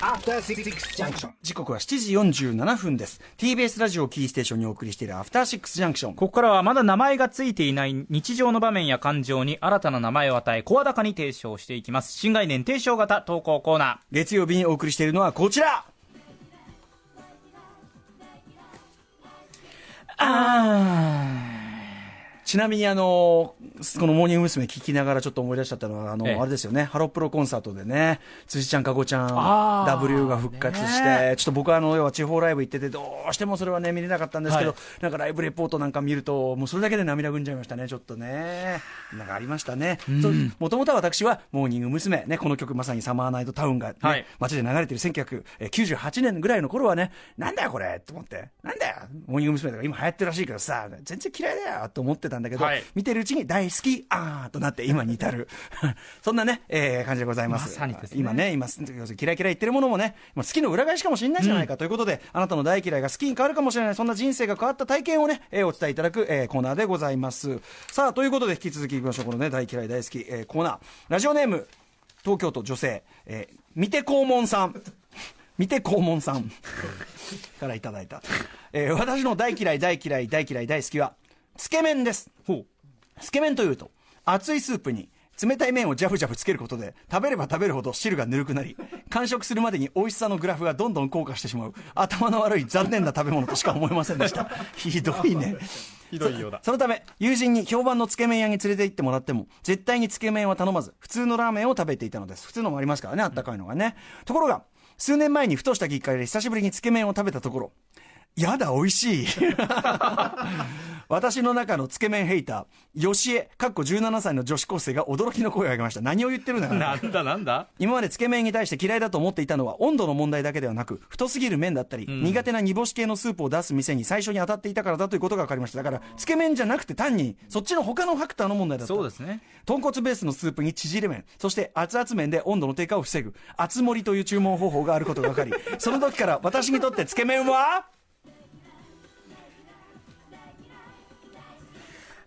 After Six Junction. 時刻は7時47分です。TBS ラジオをキーステーションにお送りしているアフターシックスジャンクションここからはまだ名前がついていない日常の場面や感情に新たな名前を与え声高に提唱していきます。新概念提唱型投稿コーナ月曜日にお送りしているのはこちら。ー。あちなみにあのこのモーニング娘。聞きながらちょっと思い出しちゃったのは、あの、ええあれですよね、ハロプロコンサートでね、辻ちゃん、かごちゃん、W が復活して、ねちょっと僕はあの、要は地方ライブ行ってて、どうしてもそれはね、見れなかったんですけど、はいなんかライブレポートなんか見ると、もうそれだけで涙ぐんじゃいましたね、ちょっとね。なんかありましたね。もともとは私は、モーニング娘。ね、この曲まさにサマーナイトタウンが、ねはい街で流れてる1998年ぐらいの頃はね、なんだよこれと思って、なんだよ、モーニング娘。とか今流行ってるらしいけどさ、全然嫌いだよと思ってたんだけど、はい見てるうちに大好き、あーとなって今に至る。そんなね、えー感じでございます。まね今ね、今、要するに嫌い嫌い言ってるものもね、まあ好きの裏返しかもしれないじゃないかということで、あなたの大嫌いが好きに変わるかもしれない、そんな人生が変わった体験をね、えーお伝えいただく、えーコーナーでございます。さあ、ということで引き続きいきましょう。このね、大嫌い大好き、えーコーナー。ラジオネーム、東京都女性、えー、見て肛門さん。見て肛門さん からいただいた。えー私の大嫌い大嫌い大嫌い大好きは、つけ麺です。ほつけ麺というと、熱いスープに冷たい麺をジャブジャブつけることで、食べれば食べるほど汁がぬるくなり、完食するまでに美味しさのグラフがどんどん降下してしまう、頭の悪い残念な食べ物としか思えませんでした。ひどいね。ひどいようだそのため、友人に評判のつけ麺屋に連れて行ってもらっても、絶対につけ麺は頼まず、普通のラーメンを食べていたのです。普通のもありますからね、あったかいのがね。ところが、数年前にふとしたきっかけで久しぶりにつけ麺を食べたところ、やだ、美味しい。私の中のつけ麺ヘイター、吉江、かっこ17歳の女子高生が驚きの声を上げました。何を言ってるんだ。なんだなんだ？今までつけ麺に対して嫌いだと思っていたのは温度の問題だけではなく太すぎる麺だったり、苦手な煮干し系のスープを出す店に最初に当たっていたからだということが分かりましただからつけ麺じゃなくて単にそっちの他のファクターの問題だったそうですね豚骨ベースのスープに縮れ麺そして熱々麺で温度の低下を防ぐ熱盛りという注文方法があることが分かりその時から私にとってつけ麺は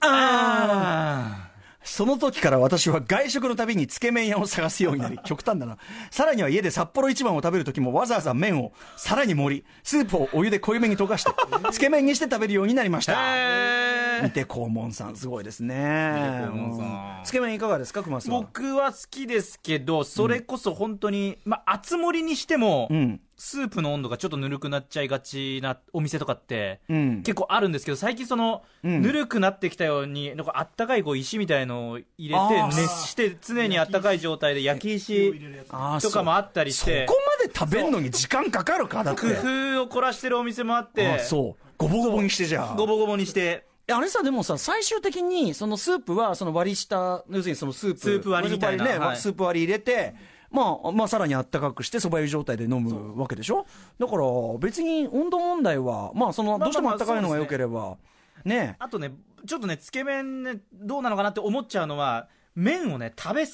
あその時から私は外食のたびにつけ麺屋を探すようになり、極端だな。さらには家で札幌一番を食べる時もわざわざ麺をさらに盛り、スープをお湯で濃いめに溶かして、つけ麺にして食べるようになりました。へ見て黄門さん、すごいですね。つけ麺いかがですか、熊さん。僕は好きですけどそれこそ本当に、まあ熱盛りにしても、うん。スープの温度がちょっとぬるくなっちゃいがちなお店とかって、うん結構あるんですけど最近その、うんぬるくなってきたようになんかあったかいこう石みたいのを入れて熱して常にあったかい状態で焼き石とかもあったりしそてこまで食べるのに時間かかるかだって。工夫を凝らしてるお店もあってあそう。ごぼごぼにしてじゃあ。ごぼごぼにしてえあれさ、でもさ、最終的に、そのスープは、その割り下、要するにそのスープ。スープ割りみたいなね、はいスープ割り入れて、まあ、まあ、さらにあったかくして、そば湯状態で飲むわけでしょ？だから、別に温度問題は、まあ、その、まあどうしてもあったかいのが良ければ、ねあとねちょっとねつけ麺ねどうなのかなって思っちゃうのは麺をね食べ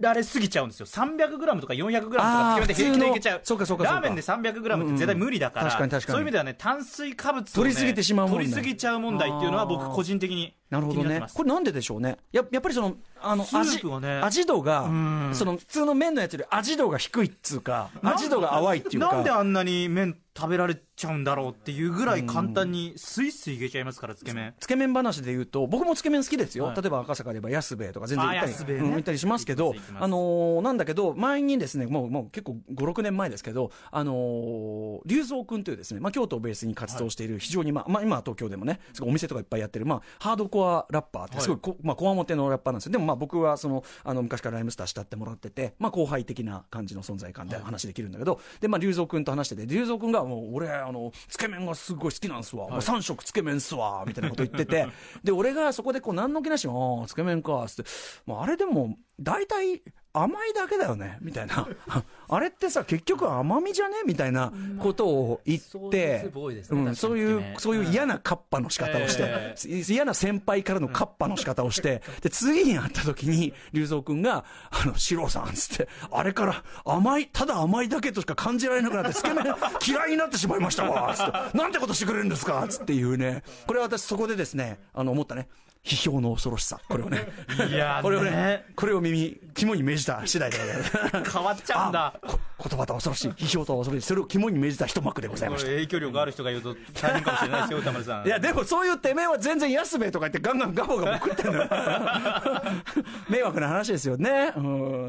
られすぎちゃうんですよ。300g とか 400g とかつけ麺で平気でいけちゃう。あーそうかそうかそうか。ラーメンで 300g って絶対無理だから、うん。確かに確かに。そういう意味ではね炭水化物を、ね、取りすぎてしまう問題。取りすぎちゃう問題っていうのは僕個人的になるほどね。これなんででしょうね。ややっぱりそのあの味ね。味度がん。その普通の麺のやつより味度が低いっつうか味度が淡いっていうか。なんであんなに麺食べられちゃうんだろうっていうぐらい簡単にスイスイいけちゃいますからつけ麺。つけ麺話で言うと僕もつけ麺好きですよ、はい。例えば赤坂で言えば安兵衛とか全然行ったり,、あ安兵衛ね。うん行ったりしますけどあのーなんだけど前にですねもうもう結構56年前ですけどあのー龍蔵君というですね、まあ、京都をベースに活動している非常に、まあまあ、今は東京でもねお店とかいっぱいやってる、まあ、ハードコアラッパーってすごいこ、まあ、こわもてのラッパーなんですよ。でもまあ僕はそのあの昔からライムスター慕ってもらってて、まあ、後輩的な感じの存在感で話できるんだけど、でまあ龍蔵君と話してて龍蔵君がもう俺あのつけ麺がすごい好きなんすわ、もう3食つけ麺っすわみたいなこと言っててで俺がそこでこう何の気なしに「ああつけ麺か」っつって、まあ、あれでも大体甘いだけだよねみたいな。あれってさ結局甘みじゃね？みたいなことを言ってうんそういうそういう嫌なカッパの仕方をして、え嫌な先輩からのカッパの仕方をして、で、次に会った時に、龍蔵君が、あの、四郎さん、つって、あれから甘い、ただ甘いだけとしか感じられなくなって、つけ麺嫌いになってしまいましたわ、つって、なんてことしてくれるんですか、つっていうね、これ私そこでですね、あの、思ったね。批評の恐ろしさ。これをね。いやーこれをねね、これを耳、肝に銘じた次第でございます。変わっちゃうんだ言葉とは恐ろしい、批評とは恐ろしい、それを肝に銘じた一幕でございました。影響力ある人が言うと大変かもしれないですよ歌丸さん いや、でもそういうてめえは全然安兵衛とか言ってガンガンガボガボ食ってんだよ。迷惑な話ですよね。う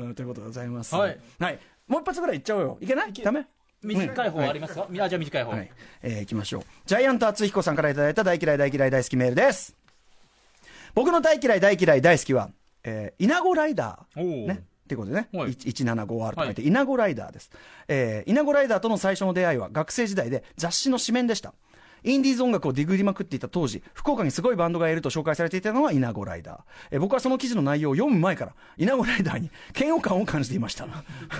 ん、ということでございます。はい。もう一発ぐらいいっちゃおうよ。いけない？ダメ？短い方ありますか、あじゃあ短い方、はい。えー、行きましょう。ジャイアント厚彦さんからいただいた大嫌い大嫌い大好きメールです。僕の大嫌い大嫌い大好きは、えー、稲子ライダーね。っていうことでね、はい 175R と書いて、稲子ライダーです。えー、稲子ライダーとの最初の出会いは学生時代で雑誌の紙面でした。インディーズ音楽をディグりまくっていた当時、福岡にすごいバンドがいると紹介されていたのは稲子ライダー。え僕はその記事の内容を読む前から、稲子ライダーに嫌悪感を感じていました。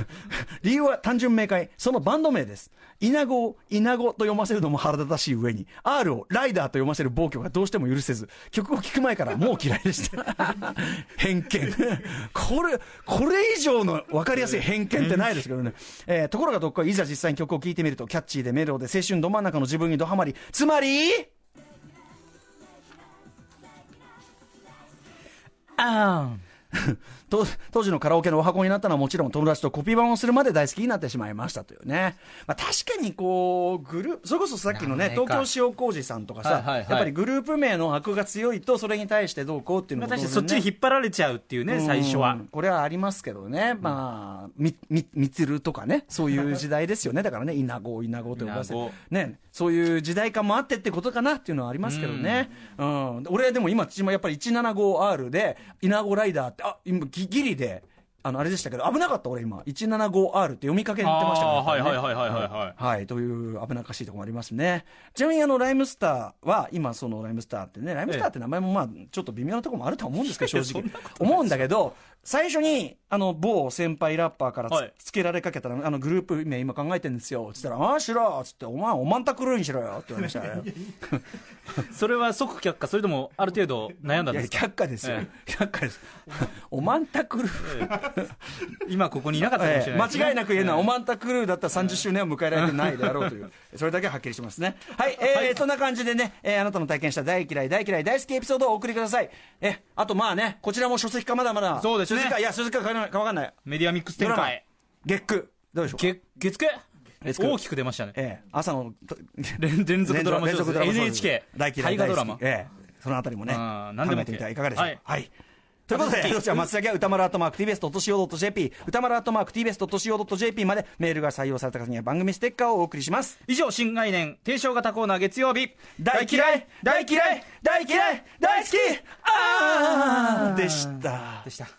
理由は単純明快、そのバンド名です。稲子を稲子と読ませるのも腹立たしい上に、R をライダーと読ませる暴挙がどうしても許せず、曲を聴く前からもう嫌いでした。偏見。これ、これ以上の分かりやすい偏見ってないですけどね。えーところがどっかいざ実際に曲を聴いてみると、キャッチーでメロで青春ど真ん中の自分にドハマり、つまり、あ当当時のカラオケのお箱になったのはもちろん友達とコピー版をするまで大好きになってしまいましたというね。まあ確かにこう、グループ、それこそさっきのね、東京塩麹さんとかさ、はいはいはい。やっぱりグループ名の悪が強いとそれに対してどうこうっていうのもまあ確かにそっちに引っ張られちゃうっていうね、最初は。うん。これはありますけどね、まあ、み、み、みつるとかね、そういう時代ですよね。だからね、稲子、稲子と呼ばせ稲子。ね、そういう時代感もあってってことかなっていうのはありますけどね。うん。俺でも今、やっぱり 175R で、稲子ライダーって、あ、今、ギギリで、あの、あれでしたけど、危なかった俺今、175R って読みかけてましたから、あーはいねはいはいはいはいはいはい、という危なっかしいところもありますね。ちなみにあの、ライムスターは、今そのライムスターってね、ライムスターって名前もまあ、ちょっと微妙なところもあると思うんですけど、正直。思うんだけど、最初に、あの、某先輩ラッパーからつ,、はいけられかけたら、あの、グループ名今考えてるんですよ。つったら、ああ、しろつって、お前、おまんたくるにしろよって言われましたね。それは即却下、それともある程度悩んだんですか？却下ですよえ。却下です。おまんたくる。今ここにいなかったかもしええれないですね、間違いなく言えるのは、えおまんたクルーだったら30周年を迎えられてないであろうという、それだけははっきりしますね。はい、えーそんな感じでね、えーあなたの体験した大嫌い、大嫌い、大好きエピソードをお送りください。え、あとまあね、こちらも書籍化まだまだ。そうですねいや、書籍化かわかんない。メディアミックス展開。月9。どうでしょうか？月月9月九大きく出ましたね。ええ。朝の、と連連続ドラマ連続ドラマ NHK 大嫌い大河ドラマ。ええ。そのあたりもね何でも考えてみてはいかがでしょう？かはい。はい。ということで、どちら松崎は歌丸アットマーク TBS.CO.JP、歌丸アットマーク TBS.CO.JP までメールが採用された方には番組ステッカーをお送りします。以上、新概念、提唱型コーナー月曜日。大嫌い大嫌い大嫌い大好き。あー。でした。でした。